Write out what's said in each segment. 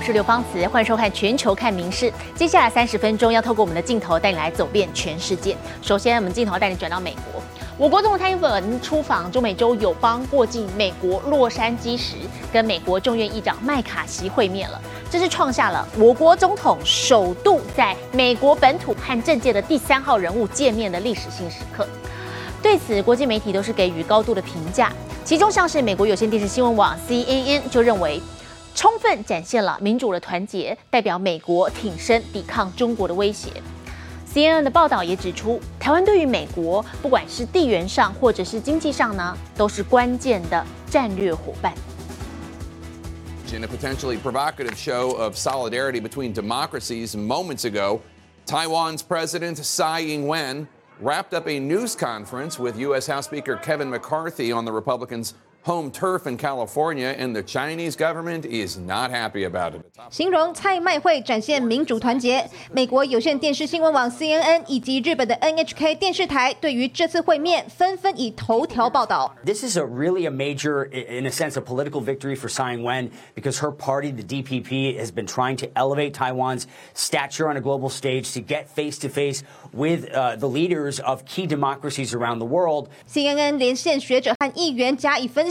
我是刘芳慈，欢迎收看《全球看名事》。接下来三十分钟要透过我们的镜头带你来走遍全世界。首先，我们镜头带你转到美国。我国总统蔡英文出访中美洲友邦，过境美国洛杉矶时，跟美国众院议长麦卡锡会面了。这是创下了我国总统首度在美国本土和政界的第三号人物见面的历史性时刻。对此，国际媒体都是给予高度的评价。其中，像是美国有线电视新闻网 CNN 就认为。充分展现了民主的团结，代表美国挺身抵抗中国的威胁。CNN 的报道也指出，台湾对于美国，不管是地缘上或者是经济上呢，都是关键的战略伙伴。In a potentially provocative show of solidarity between democracies moments ago, Taiwan's President Tsai Ing-wen wrapped up a news conference with U.S. House Speaker Kevin McCarthy on the Republicans' home turf in California, and the Chinese government is not happy about it. 形容蔡麦会展现民主团结。美国有线电视新闻网 CNN 以及日本的 NHK 电视台对于这次会面纷纷以头条报道。This is a really a major, in a sense, a political victory for Tsai Ing-wen because her party, the DPP, has been trying to elevate Taiwan's stature on a global stage to get face to face with uh, the leaders of key democracies around the world. CNN 连线学者和议员加以分。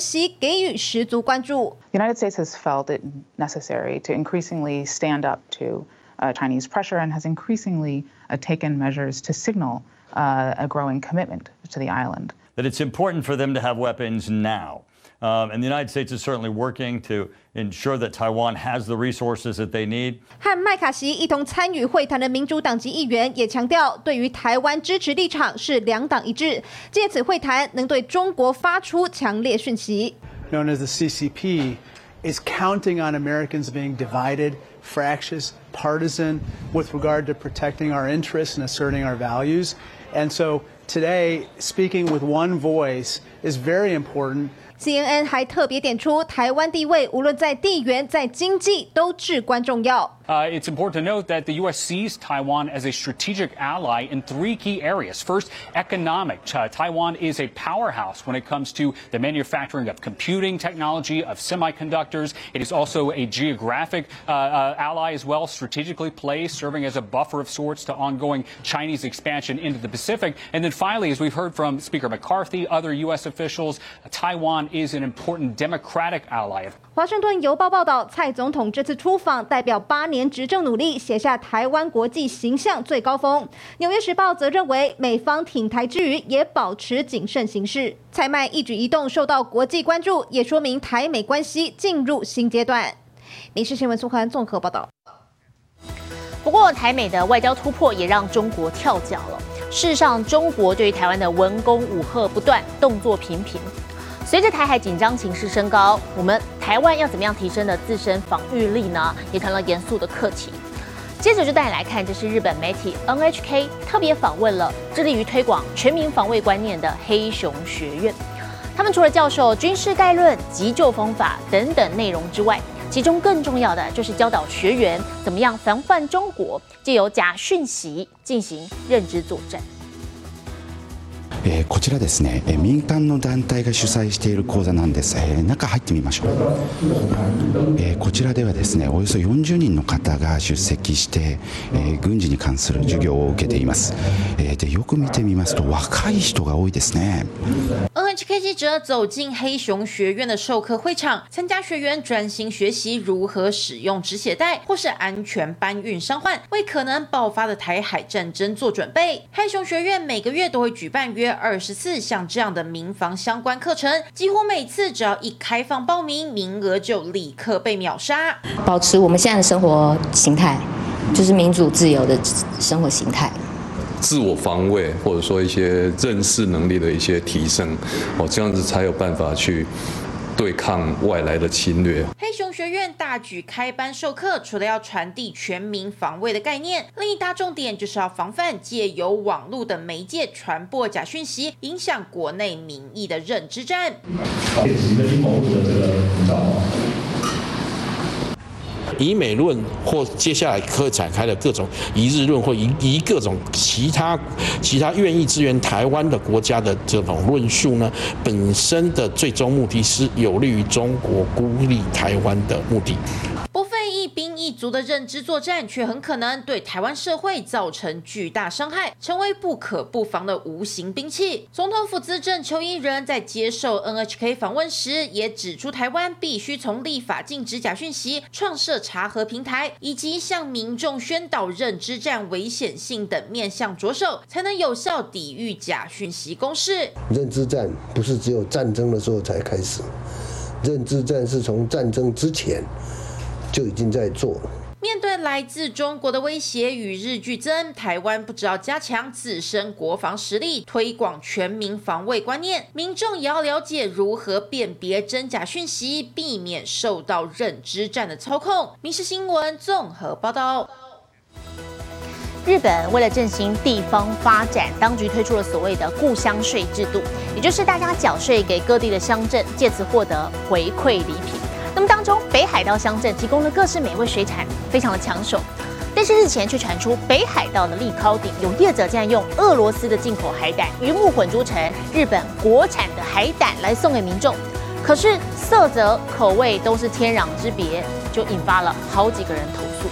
the United States has felt it necessary to increasingly stand up to uh, Chinese pressure and has increasingly uh, taken measures to signal uh, a growing commitment to the island. That it's important for them to have weapons now. Um, and the United States is certainly working to ensure that Taiwan has the resources that they need. 和麦卡锡一同参与会谈的民主党籍议员也强调，对于台湾支持立场是两党一致，借此会谈能对中国发出强烈讯息。Known as the CCP is counting on Americans being divided, fractious, partisan with regard to protecting our interests and asserting our values. And so today, speaking with one voice is very important CNN 还特别点出，台湾地位无论在地缘、在经济都至关重要。Uh, it's important to note that the U.S. sees Taiwan as a strategic ally in three key areas. First, economic. Uh, Taiwan is a powerhouse when it comes to the manufacturing of computing technology, of semiconductors. It is also a geographic uh, uh, ally as well, strategically placed, serving as a buffer of sorts to ongoing Chinese expansion into the Pacific. And then finally, as we've heard from Speaker McCarthy, other U.S. officials, Taiwan is an important democratic ally. 华盛顿邮报报道，蔡总统这次出访代表八年执政努力，写下台湾国际形象最高峰。纽约时报则认为，美方挺台之余，也保持谨慎行事。蔡麦一举一动受到国际关注，也说明台美关系进入新阶段。民事新闻苏涵综合报道。不过，台美的外交突破也让中国跳脚了。事实上，中国对于台湾的文攻武赫不断，动作频频。随着台海紧张情势升高，我们台湾要怎么样提升的自身防御力呢？也成了严肃的课题。接着就带你来看，这是日本媒体 NHK 特别访问了致力于推广全民防卫观念的黑熊学院。他们除了教授军事概论、急救方法等等内容之外，其中更重要的就是教导学员怎么样防范中国，借由假讯息进行认知作战。えー、こちらですね、え民間の団体が主催している講座なんです、えー、中入ってみましょう、えー、こちらではですねおよそ40人の方が出席して、え軍事に関する授業を受けています、えでよく見てみますと若い人が多いですね。K 记者走进黑熊学院的授课会场，参加学员专心学习如何使用止血带或是安全搬运伤患，为可能爆发的台海战争做准备。黑熊学院每个月都会举办约二十四项这样的民防相关课程，几乎每次只要一开放报名，名额就立刻被秒杀。保持我们现在的生活形态，就是民主自由的生活形态。自我防卫，或者说一些认识能力的一些提升，哦，这样子才有办法去。对抗外来的侵略。黑熊学院大举开班授课，除了要传递全民防卫的概念，另一大重点就是要防范借由网络的媒介传播假讯息，影响国内民意的认知战。以美论或接下来可展开的各种一日论或一一各种其他其他愿意支援台湾的国家的这种论述呢，本身的最终目的是有利于中国孤立台湾的目的。一。族的认知作战，却很可能对台湾社会造成巨大伤害，成为不可不防的无形兵器。总统府资政邱英仁在接受 NHK 访问时，也指出台湾必须从立法禁止假讯息、创设查核平台，以及向民众宣导认知战危险性等面向着手，才能有效抵御假讯息攻势。认知战不是只有战争的时候才开始，认知战是从战争之前就已经在做了。面对来自中国的威胁与日俱增，台湾不只要加强自身国防实力，推广全民防卫观念，民众也要了解如何辨别真假讯息，避免受到认知战的操控。《民事新闻》综合报道。日本为了振兴地方发展，当局推出了所谓的故乡税制度，也就是大家缴税给各地的乡镇，借此获得回馈礼品。那么当中，北海道乡镇提供了各式美味水产，非常的抢手。但是日前却传出北海道的立高顶有业者竟然用俄罗斯的进口海胆鱼目混珠成日本国产的海胆来送给民众，可是色泽、口味都是天壤之别，就引发了好几个人投诉。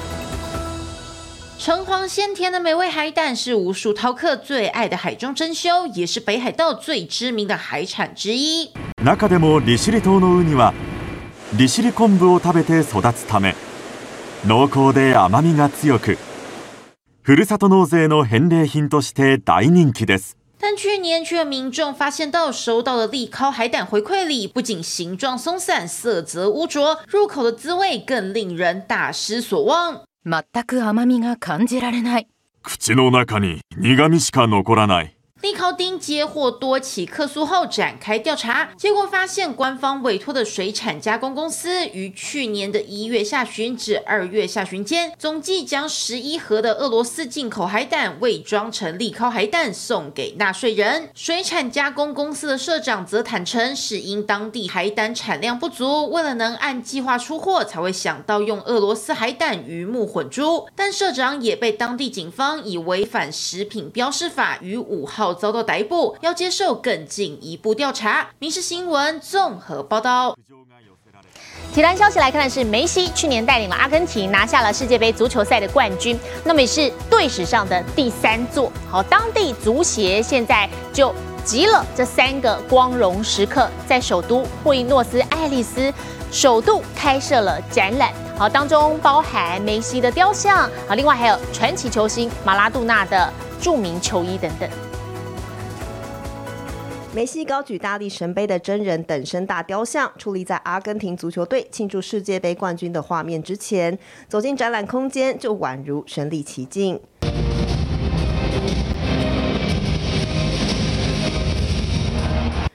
橙黄鲜甜的美味海胆是无数饕客最爱的海中珍馐，也是北海道最知名的海产之一。中でも利尻島のウニは 利尻昆布を食べて育つため濃厚で甘みが強くふるさと納税の返礼品として大人気です。但去年却有民众发现到收到的利烤海胆回馈礼，不仅形状松散、色泽污浊，入口的滋味更令人大失所望。全く甘みが感じられない。口の中に苦味しか残らない。利考丁接获多起客诉后展开调查，结果发现官方委托的水产加工公司于去年的一月下旬至二月下旬间，总计将十一盒的俄罗斯进口海胆伪装成利考海胆送给纳税人。水产加工公司的社长则坦诚，是因当地海胆产量不足，为了能按计划出货，才会想到用俄罗斯海胆鱼目混珠。但社长也被当地警方以违反食品标示法于五号。遭到逮捕，要接受更进一步调查。《民事新闻》综合报道。体坛消息来看的是，梅西去年带领了阿根廷拿下了世界杯足球赛的冠军，那么也是队史上的第三座。好，当地足协现在就集了这三个光荣时刻，在首都布宜诺斯艾利斯首度开设了展览。好，当中包含梅西的雕像，好，另外还有传奇球星马拉杜纳的著名球衣等等。梅西高举大力神杯的真人等身大雕像，矗立在阿根廷足球队庆祝世界杯冠军的画面之前。走进展览空间，就宛如身临其境。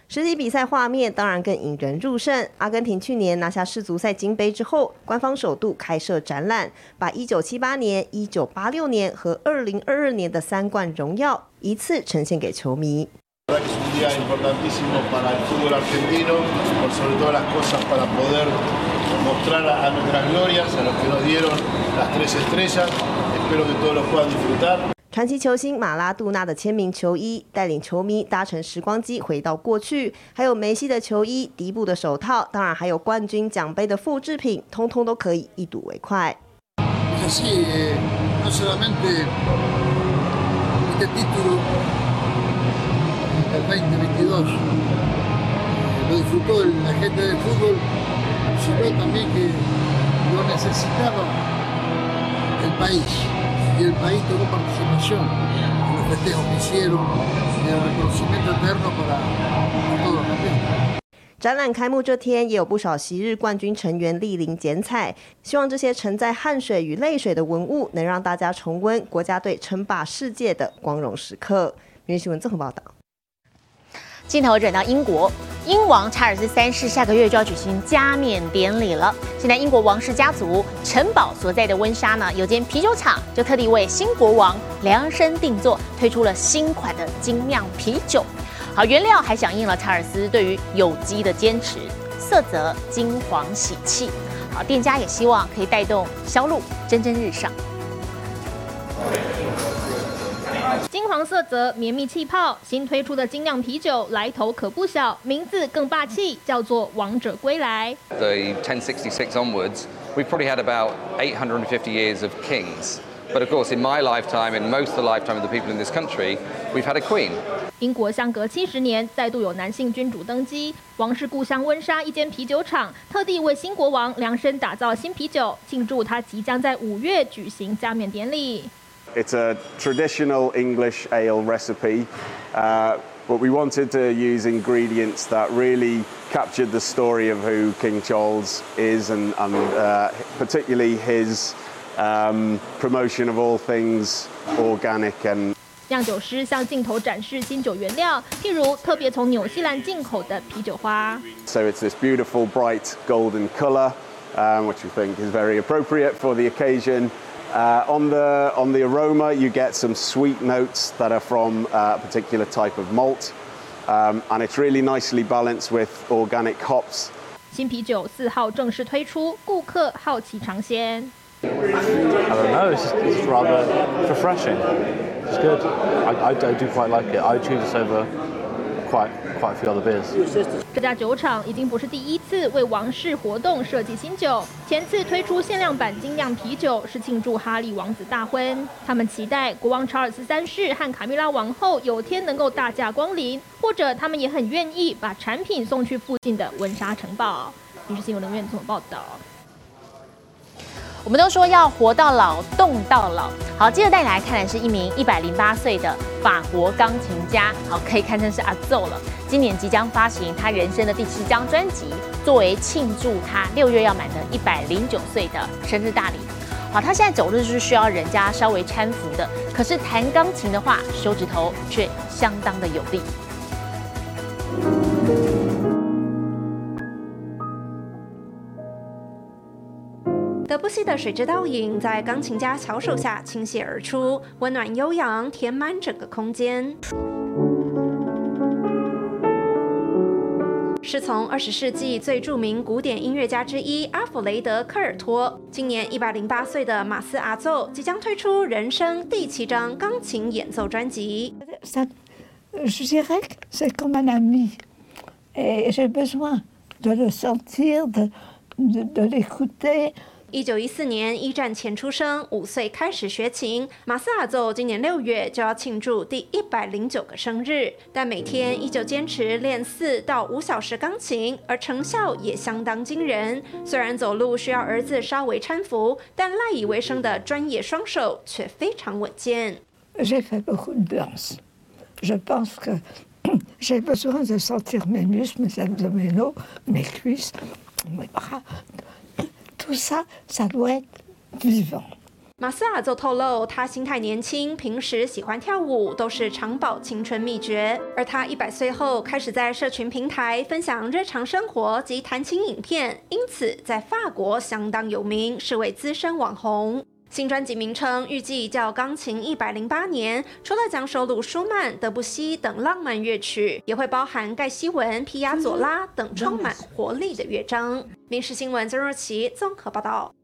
实际比赛画面当然更引人入胜。阿根廷去年拿下世足赛金杯之后，官方首度开设展览，把1978年、1986年和2022年的三冠荣耀一次呈现给球迷。Es un día importantísimo para el fútbol argentino, por sobre todas las cosas para poder mostrar a nuestras glorias, a los que nos dieron las tres estrellas. Espero que todos lo puedan disfrutar. 传奇球星马拉杜纳的签名球衣，带领球迷搭乘时光机回到过去。还有梅西的球衣、迪布的手套，当然还有冠军奖杯的复制品，通通都可以一睹为快。2022 lo disfrutó la gente del fútbol, sino también que lo necesitaba el país. Y el país tuvo participación en los festejos que hicieron y el reconocimiento eterno para todos los 展览开幕这天，也有不少昔日冠军成员莅临剪彩，希望这些承载汗水与泪水的文物，能让大家重温国家队称霸世界的光荣时刻。明日新闻综合报道。镜头转到英国，英王查尔斯三世下个月就要举行加冕典礼了。现在英国王室家族城堡所在的温莎呢，有间啤酒厂就特地为新国王量身定做，推出了新款的精酿啤酒。好，原料还响应了查尔斯对于有机的坚持，色泽金黄喜气。好，店家也希望可以带动销路蒸蒸日上。金黄色泽，绵密气泡，新推出的精酿啤酒来头可不小，名字更霸气，叫做“王者归来”。The 1066 onwards, we've probably had about 850 years of kings. But of course, in my lifetime, in most of the lifetime of the people in this country, we've had a queen. 英国相隔七十年，再度有男性君主登基。王室故乡温莎一间啤酒厂，特地为新国王量身打造新啤酒，庆祝他即将在五月举行加冕典礼。It's a traditional English ale recipe, uh, but we wanted to use ingredients that really captured the story of who King Charles is and, and uh, particularly his um, promotion of all things organic and 酿酒师向镜头展示新酒原料，譬如特别从纽西兰进口的啤酒花。So it's this beautiful bright golden colour, um, which we think is very appropriate for the occasion. Uh, on the on the aroma, you get some sweet notes that are from a particular type of malt, um, and it's really nicely balanced with organic hops. 新啤酒四号正式推出，顾客好奇尝鲜。I don't know. It's, just, it's rather refreshing. It's good. I, I, I, do quite like it. I choose this over quite quite a few other beers. 这家酒厂已经不是第一次为王室活动设计新酒，前次推出限量版精酿啤酒是庆祝哈利王子大婚。他们期待国王查尔斯三世和卡米拉王后有天能够大驾光临，或者他们也很愿意把产品送去附近的温莎城堡。于是新闻人员怎么报道。我们都说要活到老，动到老。好，接着带你来看的是一名一百零八岁的法国钢琴家，好，可以堪称是阿奏了。今年即将发行他人生的第七张专辑，作为庆祝他六月要满的一百零九岁的生日大礼。好，他现在走路是需要人家稍微搀扶的，可是弹钢琴的话，手指头却相当的有力。德布西的《水之倒影》在钢琴家巧手下倾泻而出，温暖悠扬，填满整个空间。是从二十世纪最著名古典音乐家之一阿弗雷德·科尔托，今年一百零八岁的马斯阿奏即将推出人生第七张钢琴演奏专辑。Je dirais que c'est comme un ami, et j'ai besoin de le sentir, de de l'écouter. 一九一四年一战前出生，五岁开始学琴。马斯阿奏今年六月就要庆祝第一百零九个生日，但每天依旧坚持练四到五小时钢琴，而成效也相当惊人。虽然走路需要儿子稍微搀扶，但赖以为生的专业双手却非常稳健。马斯尔就透露，他心态年轻，平时喜欢跳舞，都是长保青春秘诀。而他一百岁后，开始在社群平台分享日常生活及弹琴影片，因此在法国相当有名，是位资深网红。新专辑名称预计叫《钢琴一百零八年》，除了讲首鲁舒曼、德布西等浪漫乐曲，也会包含盖希文、皮亚佐拉等充满活力的乐章。《民事新闻》曾若琪综合报道。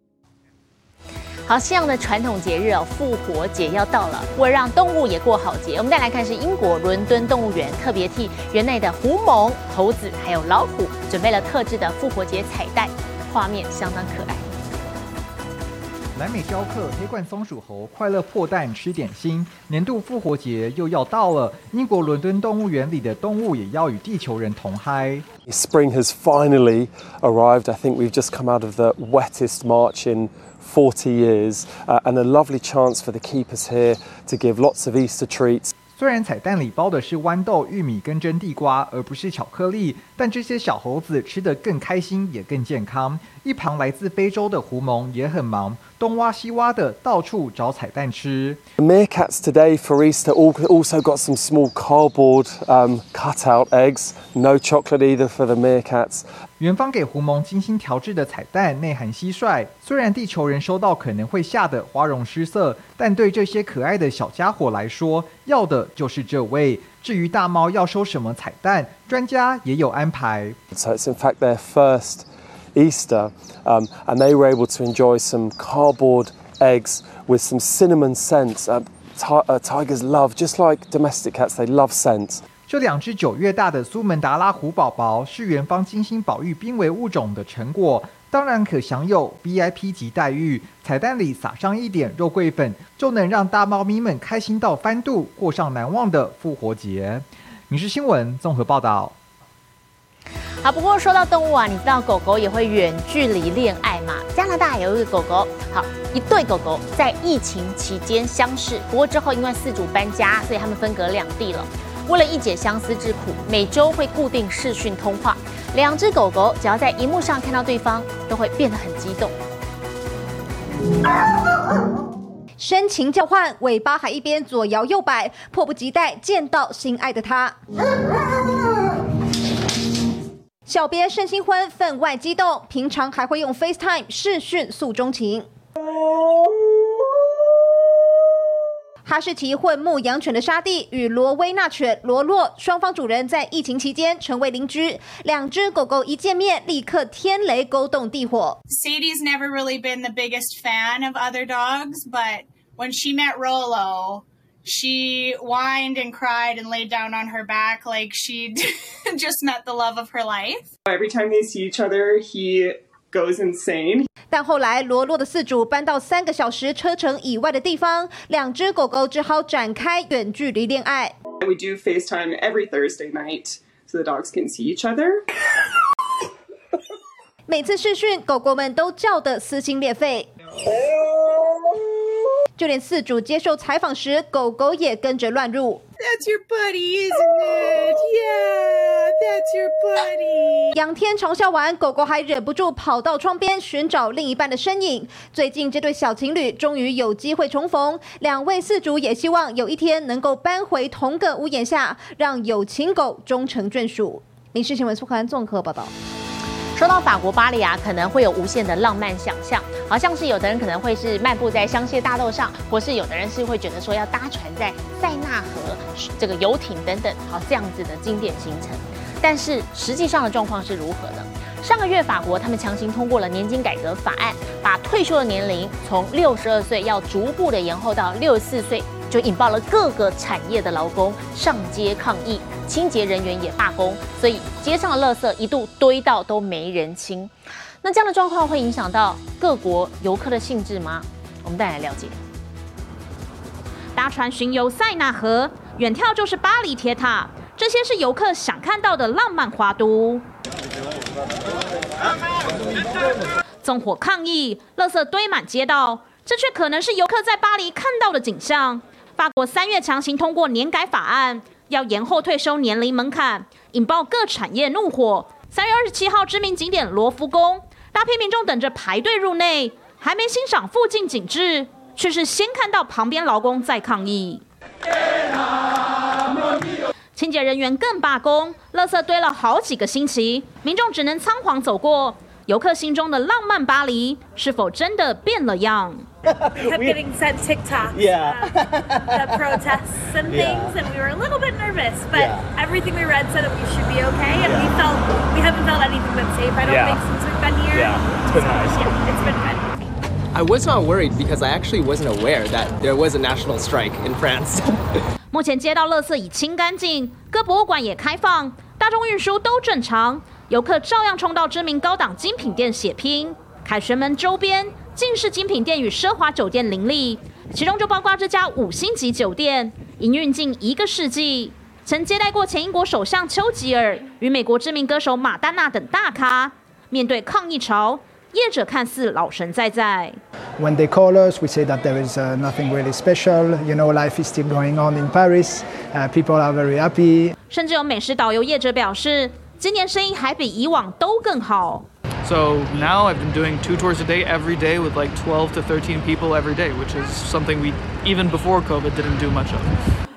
好，西洋的传统节日哦，复活节要到了，为了让动物也过好节，我们再来看是英国伦敦动物园特别替园内的狐獴、猴子还有老虎准备了特制的复活节彩带，画面相当可爱。南美雕刻黑冠松鼠猴快乐破蛋吃点心，年度复活节又要到了。英国伦敦动物园里的动物也要与地球人同嗨。Spring has finally arrived. I think we've just come out of the wettest March in 40 years, uh, and a lovely chance for the keepers here to give lots of Easter treats. 虽然彩蛋里包的是豌豆、玉米跟蒸地瓜，而不是巧克力，但这些小猴子吃得更开心，也更健康。一旁来自非洲的狐獴也很忙，东挖西挖的，到处找彩蛋吃。The meerkats today for Easter also got some small cardboard um, cutout eggs. No chocolate either for the meerkats. 园方给狐獴精心调制的彩蛋内含蟋蟀，虽然地球人收到可能会吓得花容失色，但对这些可爱的小家伙来说，要的就是这位。至于大猫要收什么彩蛋，专家也有安排。So it's in fact their first Easter, um, and they were able to enjoy some cardboard eggs with some cinnamon scents. Uh, uh, tigers love, just like domestic cats, they love scents. 这两只九月大的苏门答拉虎宝宝是园方精心保育濒危物种的成果。当然可享有 VIP 级待遇。彩蛋里撒上一点肉桂粉，就能让大猫咪们开心到翻肚，过上难忘的复活节。民事新闻综合报道。好，不过说到动物啊，你知道狗狗也会远距离恋爱吗？加拿大有一个狗狗，好一对狗狗在疫情期间相识，不过之后因为饲主搬家，所以他们分隔两地了。为了一解相思之苦，每周会固定视讯通话。两只狗狗只要在荧幕上看到对方，都会变得很激动。深情交换，尾巴还一边左摇右摆，迫不及待见到心爱的他。小别胜新婚，分外激动。平常还会用 FaceTime 视讯诉衷情。哈士奇混牧羊犬的沙地与罗威纳犬罗洛，双方主人在疫情期间成为邻居。两只狗狗一见面，立刻天雷勾动地火。Sadie's never really been the biggest fan of other dogs, but when she met Rolo, she whined and cried and laid down on her back like she just met the love of her life. Every time they see each other, he goes insane. 但后来罗洛的饲主搬到三个小时车程以外的地方，两只狗狗只好展开远距离恋爱。We do FaceTime every Thursday night so the dogs can see each other. 每次试训，狗狗们都叫得撕心裂肺。就连饲主接受采访时，狗狗也跟着乱入。That's your buddy, isn't it? Yeah, that's your buddy. 仰天长笑完，狗狗还忍不住跑到窗边寻找另一半的身影。最近，这对小情侣终于有机会重逢，两位饲主也希望有一天能够搬回同个屋檐下，让有情狗终成眷属。民事新闻苏涵综合报道。说到法国巴黎啊，可能会有无限的浪漫想象，好像是有的人可能会是漫步在香榭大道上，或是有的人是会觉得说要搭船在塞纳河这个游艇等等，好这样子的经典行程。但是实际上的状况是如何呢？上个月法国他们强行通过了年金改革法案，把退休的年龄从六十二岁要逐步的延后到六十四岁，就引爆了各个产业的劳工上街抗议。清洁人员也罢工，所以街上的垃圾一度堆到都没人清。那这样的状况会影响到各国游客的兴致吗？我们再来了解。搭船巡游塞纳河，远眺就是巴黎铁塔，这些是游客想看到的浪漫花都。纵火抗议，垃圾堆满街道，这却可能是游客在巴黎看到的景象。法国三月强行通过年改法案。要延后退休年龄门槛，引爆各产业怒火。三月二十七号，知名景点罗浮宫，大批民众等着排队入内，还没欣赏附近景致，却是先看到旁边劳工在抗议。清洁人员更罢工，垃圾堆了好几个星期，民众只能仓皇走过。游客心中的浪漫巴黎，是否真的变了样？ We kept getting sent TikToks, Yeah. uh, the protests and Yeah. things, and we were a little bit nervous. But Yeah. everything we read said that we should be okay, and we felt we haven't felt anything but safe. I don't Yeah. think since we've been here. Yeah, it's been nice. Yeah, it's been good. I was not worried because I actually wasn't aware that there was a national strike in France. 目前街道垃圾已清干净，各博物馆也开放，大众运输都正常，游客照样冲到知名高档精品店血拼。凯旋门周边尽是精品店与奢华酒店林立，其中就包括这家五星级酒店，营运近一个世纪，曾接待过前英国首相丘吉尔与美国知名歌手马丹娜等大咖。面对抗议潮，业者看似老神在在。 When they call us, we say that there is uh, nothing really special. You know, life is still going on in Paris. Uh, people are very happy. 甚至有美食导游业者表示，今年生意还比以往都更好。 So now I've been doing two tours a day every day with like 12 to 13 people every day, which is something we, even before COVID, didn't do much of.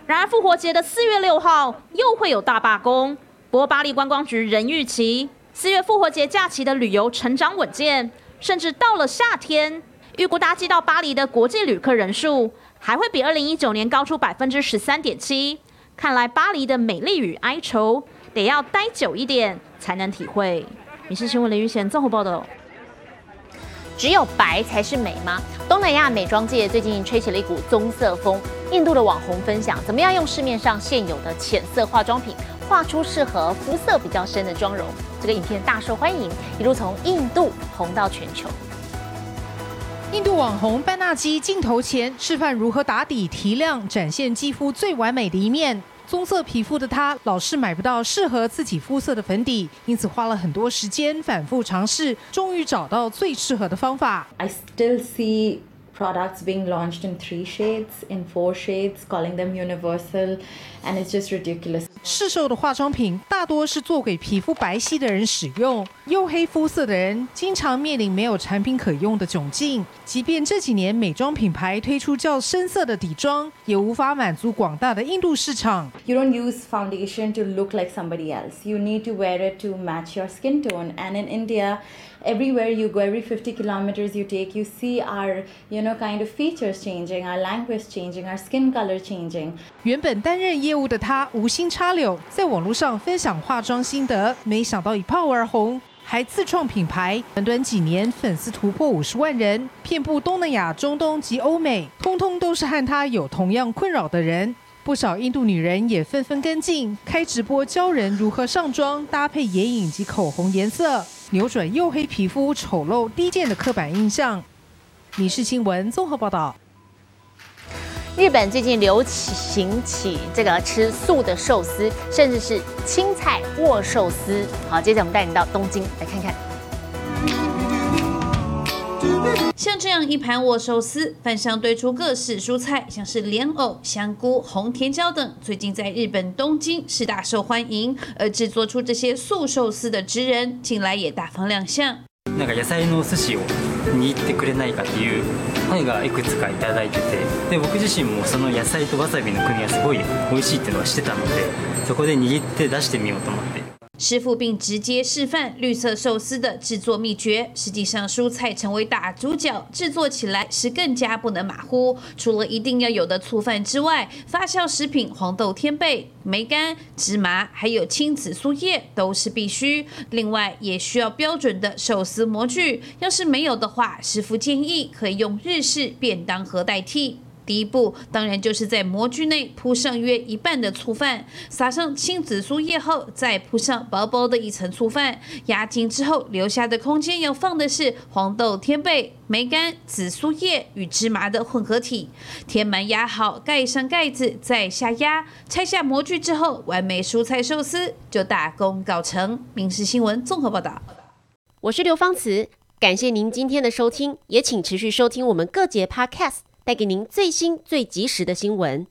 然而复活节的四月六号又会有大罢工，不过巴黎观光局仍预期 四月复活节假期的旅游成长稳健，甚至到了夏天，预估搭机到巴黎的国际旅客人数还会比二零一九年高出百分之十三点七。看来巴黎的美丽与哀愁得要待久一点才能体会。民事新闻林玉贤综合报道。只有白才是美吗？东南亚美妆界最近吹起了一股棕色风。印度的网红分享怎么样用市面上现有的浅色化妆品画出适合肤色比较深的妆容。这个影片大受欢迎，一路从印度红到全球。印度网红班纳基镜头前示范如何打底提亮，展现肌肤最完美的一面。棕色皮肤的她老是买不到适合自己肤色的粉底，因此花了很多时间反复尝试，终于找到最适合的方法。I still see products being launched in three shades, in four shades, calling them universal, and it's just ridiculous. 市售的化妆品大多是做给皮肤白皙的人使用，黝黑肤色的人经常面临没有产品可用的窘境。即便这几年美妆品牌推出较深色的底妆，也无法满足广大的印度市场。 You don't use foundation to look like somebody else. You need to wear it to match your skin tone. And in India, everywhere you go, every 50 kilometers you take, you see our, you know, Kind of features changing, our language changing, our skin color changing. 原本担任业务的他无心插柳，在网络上分享化妆心得，没想到一炮而红，还自创品牌。短短几年，粉丝突破五十万人，遍布东南亚、中东及欧美，通通都是和他有同样困扰的人。不少印度女人也纷纷跟进，开直播教人如何上妆、搭配眼影及口红颜色，扭转黝黑皮肤、丑陋低贱的刻板印象。《民事新闻》综合报道。日本最近流行起这个吃素的寿司，甚至是青菜握寿司。好，接着我们带你到东京来看看。像这样一盘握寿司，饭上堆出各式蔬菜，像是莲藕、香菇、红甜椒等，最近在日本东京是大受欢迎。而制作出这些素寿司的职人，近来也大方亮相。なんか野菜のお寿司を 握ってくれないかっていう声がいくつかいいててで僕自身もその野菜とわさびの組み合わせすごい美味しいっていうのは知ってたのでそこで握って出してみようと思って师傅并直接示范绿色寿司的制作秘诀。实际上，蔬菜成为大主角，制作起来是更加不能马虎。除了一定要有的醋饭之外，发酵食品黄豆、天贝、梅干、芝麻，还有青紫苏叶都是必须。另外，也需要标准的寿司模具。要是没有的话，师傅建议可以用日式便当盒代替。第一步当然就是在模具内铺上约一半的醋饭，撒上青紫苏叶后，再铺上薄薄的一层醋饭，压紧之后，留下的空间要放的是黄豆、天贝、梅干、紫苏叶与芝麻的混合体，填满压好，盖上盖子，再下压，拆下模具之后，完美蔬菜寿司就大功告成。民事新闻综合报道。我是刘芳慈，感谢您今天的收听，也请持续收听我们各节 Podcast。带给您最新、最及时的新闻。